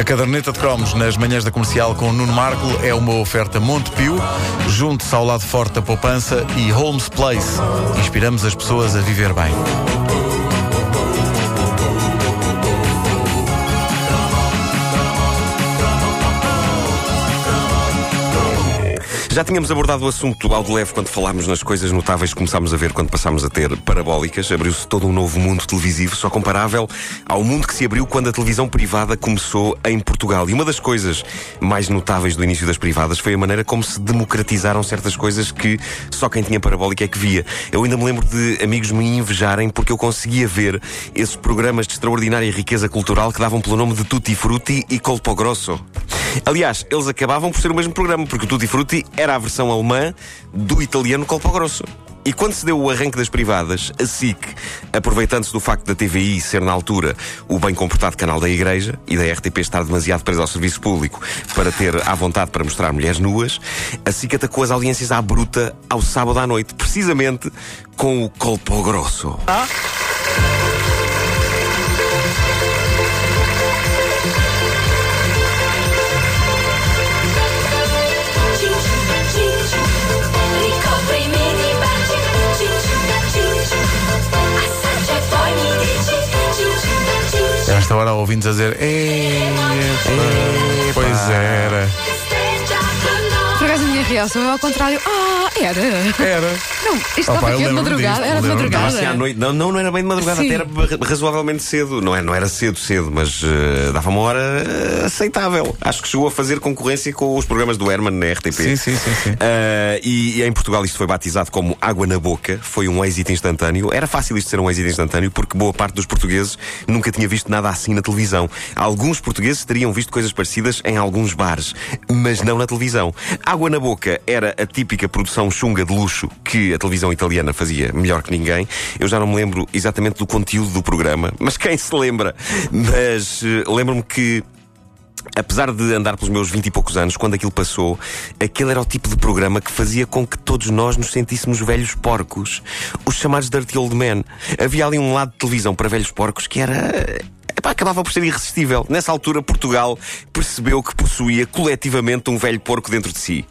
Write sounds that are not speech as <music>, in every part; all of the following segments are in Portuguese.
A caderneta de cromos nas manhãs da comercial com Nuno Marco é uma oferta Montepio, junto-se ao lado forte da poupança e Holmes Place. Inspiramos as pessoas a viver bem. Já tínhamos abordado o assunto ao de leve quando falámos nas coisas notáveis que começámos a ver quando passámos a ter parabólicas. Abriu-se todo um novo mundo televisivo, só comparável ao mundo que se abriu quando a televisão privada começou em Portugal. E uma das coisas mais notáveis do início das privadas foi a maneira como se democratizaram certas coisas que só quem tinha parabólica é que via. Eu ainda me lembro de amigos me invejarem porque eu conseguia ver esses programas de extraordinária riqueza cultural que davam pelo nome de Tutti Frutti e Colpo Grosso. Aliás, eles acabavam por ser o mesmo programa, porque o Tutti Frutti era a versão alemã do italiano Colpo Grosso. E quando se deu o arranque das privadas, a SIC, aproveitando-se do facto da TVI ser na altura o bem comportado canal da Igreja e da RTP estar demasiado presa ao serviço público para ter à vontade para mostrar mulheres nuas, a SIC atacou as audiências à bruta ao sábado à noite, precisamente com o Colpo Grosso. Ah? Esta hora ouvindo a dizer, pois era. Minha reação é ao contrário. Ah, era. Era. Não, isto estava aqui de madrugada. disto, Era de madrugada. Assim à noite. Não, não, não era bem de madrugada, Sim. até era ra- razoavelmente cedo. Não, é, não era cedo, cedo, mas eh, dava uma hora eh, aceitável. Acho que chegou a fazer concorrência com os programas do Herman na RTP. Sim, sim, sim, sim. Ah, e, e em Portugal isto foi batizado como Água na Boca. Foi um êxito instantâneo. Era fácil isto ser um êxito instantâneo porque boa parte dos portugueses nunca tinha visto nada assim na televisão. Alguns portugueses teriam visto coisas parecidas em alguns bares, mas não na televisão. Água na Boca era a típica produção chunga de luxo que a televisão italiana fazia melhor que ninguém. Eu já não me lembro exatamente do conteúdo do programa, <laughs> mas quem se lembra? Mas eh, lembro-me que Apesar de andar pelos meus vinte e poucos anos, quando aquilo passou, aquele era o tipo de programa que fazia com que todos nós nos sentíssemos velhos porcos. Os chamados Dirty Old Men. Havia ali um lado de televisão para velhos porcos que era. Epá, acabava por ser irresistível. Nessa altura, Portugal percebeu que possuía coletivamente um velho porco dentro de si.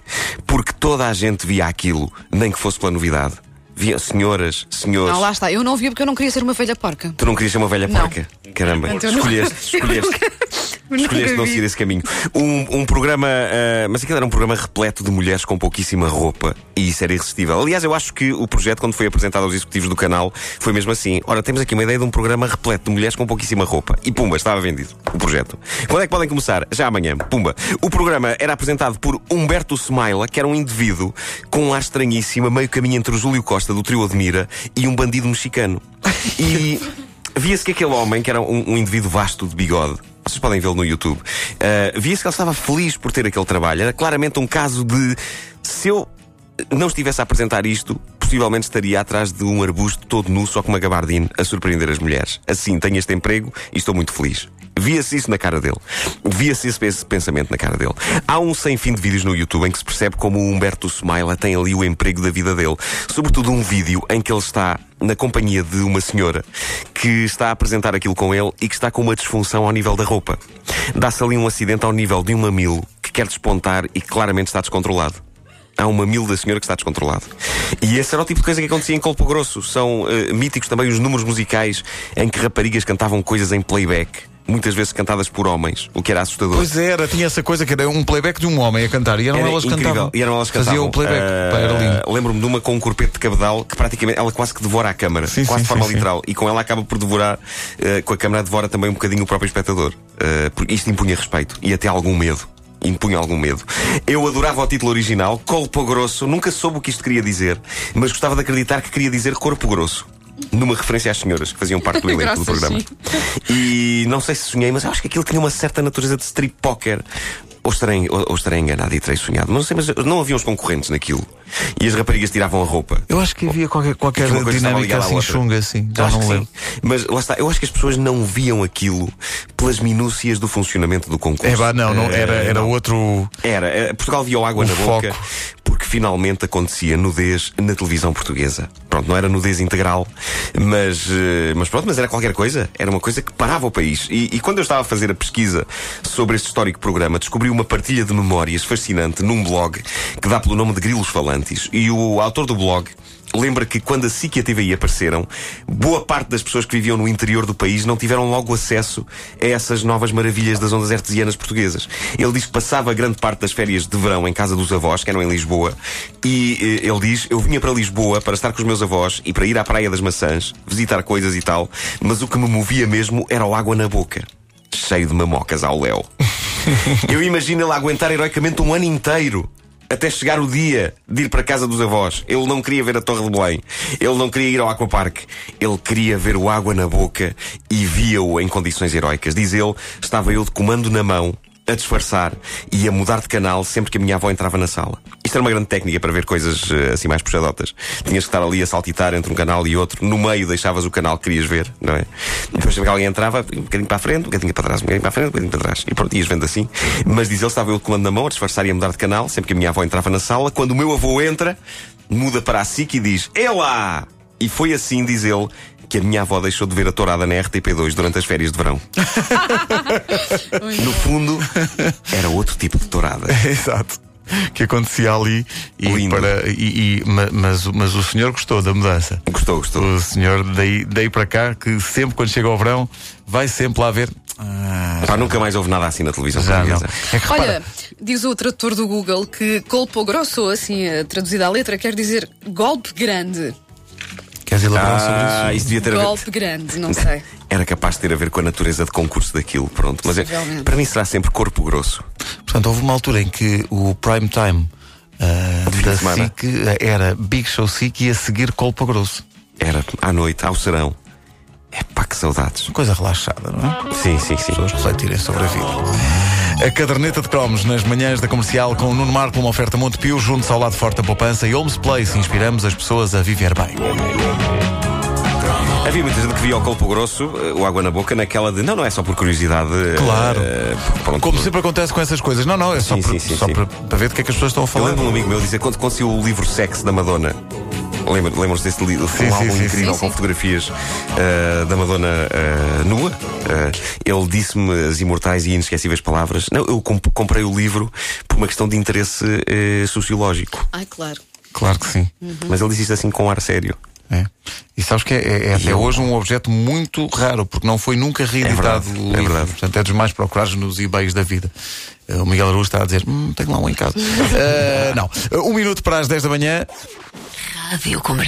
Porque toda a gente via aquilo, nem que fosse pela novidade. Via senhoras, senhores. Não, lá está. Eu não via porque eu não queria ser uma velha porca. Tu não querias ser uma velha Não. porca? Caramba, Então, eu não- escolheste, <laughs> escolheste. Escolheste não seguir esse caminho. Um, um programa, ah, mas aquilo era um programa repleto de mulheres com pouquíssima roupa e isso era irresistível. Aliás, eu acho que o projeto, quando foi apresentado aos executivos do canal, foi mesmo assim. Ora, temos aqui uma ideia de um programa repleto de mulheres com pouquíssima roupa. E pumba, estava vendido o projeto. Quando é que podem começar? Já amanhã. Pumba. O programa era apresentado por Humberto Smaila, que era um indivíduo com um ar estranhíssimo, a meio caminho entre o Júlio Costa do Trio Admira e um bandido mexicano. E. <laughs> Via-se que aquele homem, que era um, um indivíduo vasto de bigode, vocês podem vê-lo no YouTube, uh, via-se que ele estava feliz por ter aquele trabalho. Era claramente um caso de. Se eu não estivesse a apresentar isto, possivelmente estaria atrás de um arbusto todo nu, só com uma gabardine, a surpreender as mulheres. Assim, tenho este emprego e estou muito feliz. Via-se isso na cara dele. Via-se esse, pensamento na cara dele. Há um sem fim de vídeos no YouTube em que se percebe como o Humberto Smaila tem ali o emprego da vida dele. Sobretudo um vídeo em que ele está na companhia de uma senhora que está a apresentar aquilo com ele e que está com uma disfunção ao nível da roupa. Dá-se ali um acidente ao nível de um mamilo que quer despontar e que claramente está descontrolado. Há um mamilo da senhora que está descontrolado. E esse era o tipo de coisa que acontecia em Colpo Grosso. São eh, míticos também os números musicais em que raparigas cantavam coisas em playback. Muitas vezes cantadas por homens, o que era assustador. Pois era, tinha essa coisa que era um playback de um homem a cantar e eram Era elas incrível. cantavam. E eram elas cantavam. Faziam o playback. Pá, era lindo. Lembro-me de uma com um corpete de cabedal que praticamente ela quase que devora a câmara. Sim, quase sim, de forma sim, literal. E com ela acaba por devorar, ah, com a câmara devora também um bocadinho o próprio espectador. Porque isto impunha respeito e até algum medo. Impunha algum medo. Eu adorava o título original, Colpo Grosso. Nunca soube o que isto queria dizer, mas gostava de acreditar que queria dizer Corpo Grosso. Numa referência às senhoras que faziam parte do <laughs> elenco do programa. E não sei se sonhei, mas eu acho que aquilo tinha uma certa natureza de strip poker. ou, estarei, ou, ou estarei enganado e terei sonhado. Mas não sei, mas não havia os concorrentes naquilo. E as raparigas tiravam a roupa. Eu acho que havia qualquer, qualquer Uma dinâmica assim chunga, assim. Já não lembro. Mas lá está, eu acho que as pessoas não viam aquilo pelas minúcias do funcionamento do concurso. É pá, não, não, era, Eh, era não. outro. Era, eh, Portugal viu água O na foco. boca porque finalmente acontecia nudez na televisão portuguesa. Pronto, não era nudez integral, mas, eh, mas pronto, mas era qualquer coisa. Era uma coisa que parava o país. E, e quando eu estava a fazer a pesquisa sobre este histórico programa, descobri uma partilha de memórias fascinante num blog que dá pelo nome de Grilos Falantes. E o autor do blog lembra que quando a SIC e a TVI apareceram, boa parte das pessoas que viviam no interior do país não tiveram logo acesso a essas novas maravilhas das ondas artesianas portuguesas. Ele diz que passava grande parte das férias de verão em casa dos avós, que eram em Lisboa, e eh, ele diz: Eu vinha para Lisboa para estar com os meus avós e para ir à Praia das Maçãs, visitar coisas e tal, mas o que me movia mesmo era o água na boca. Cheio de mamocas ao léu. <laughs> Eu imagino ele aguentar heroicamente um ano inteiro. Até chegar o dia de ir para a casa dos avós. Ele não queria ver a Torre de Belém. Ele não queria ir ao Aquapark. Ele queria ver o água na boca e via-o em condições heroicas. Diz ele, estava eu de comando na mão, a disfarçar e a mudar de canal sempre que a minha avó entrava na sala. Isto era uma grande técnica para ver coisas eh, assim mais puxadotas. Tinhas que estar ali a saltitar entre um canal e outro. No meio deixavas o canal que querias ver, não é? Depois sempre que alguém entrava, um bocadinho para a frente, um bocadinho para trás, um bocadinho para a frente, um bocadinho para trás. E pronto, ias vendo assim. Mas diz ele, estava eu de comando na mão, a disfarçar e a mudar de canal, sempre que a minha avó entrava na sala. Quando o meu avô entra, muda para a SIC e diz: É lá! E foi assim, diz ele, que a minha avó deixou de ver a tourada na RTP2 durante as férias de verão. <laughs> No fundo, era outro tipo de tourada. <laughs> Exato. <laughs> Que acontecia ali e Lindo. para. E, e- ma- mas, o- mas o senhor gostou da mudança. Gostou, gostou. O senhor daí, daí para cá, que sempre quando chega ao verão, vai sempre lá ver. Ah, Pá, nunca mais houve nada assim na televisão já não. portuguesa. É que repara, Olha, diz o tradutor do Google que colpo grosso, assim, eh, traduzida à letra, quer dizer golpe grande. queres elaborar sobre Ah, isso? isso devia ter a ver. Golpe grande, não <laughs> sei. Era capaz de ter a ver com a natureza de concurso daquilo, pronto. Mas é, para mim será sempre corpo grosso. Portanto, houve uma altura em que o prime time ah, fim da. SIC era Big Show SIC e a seguir Colpa Grosso. Era à noite, ao serão. É pá, que saudades. Coisa relaxada, não é? Sim, sim, sim. pessoas refletirem sobre a vida. A caderneta de cromos nas manhãs da comercial com o Nuno Marco, uma oferta Montepio, junto ao lado forte da poupança e Homes Place. Inspiramos as pessoas a viver bem. Havia muita gente que via o colpo grosso, eh, o água na boca, naquela de não, não é só por curiosidade. eh, Claro. porque, pronto, Como sempre acontece com essas coisas. Não, não, é só, Sim, para, sim, só sim. para, para ver do que é que as pessoas estão a Eu falar. lembro de um amigo meu dizer quando conseguiu o livro Sex da Madonna. Lembra- Lembram-se desse livro? Foi um álbum incrível com fotografias eh, da Madonna eh, nua. Ele disse-me as imortais e inesquecíveis palavras. Não, eu comp- comprei o livro por uma questão de interesse sociológico. Ai, claro. Claro que sim. Mas ele disse isto assim com ar sério. É. E sabes que é, é- é até eu- hoje um objeto muito raro, porque não foi nunca reeditado. verdade, o é verdade. Portanto, é dos mais procurados nos eBays da vida. Eh, O Miguel Araújo está a dizer: hum, tenho lá um em casa. <laughs> Eh, não. Eh, Um minuto para as 10 da manhã. Rádio Comercial.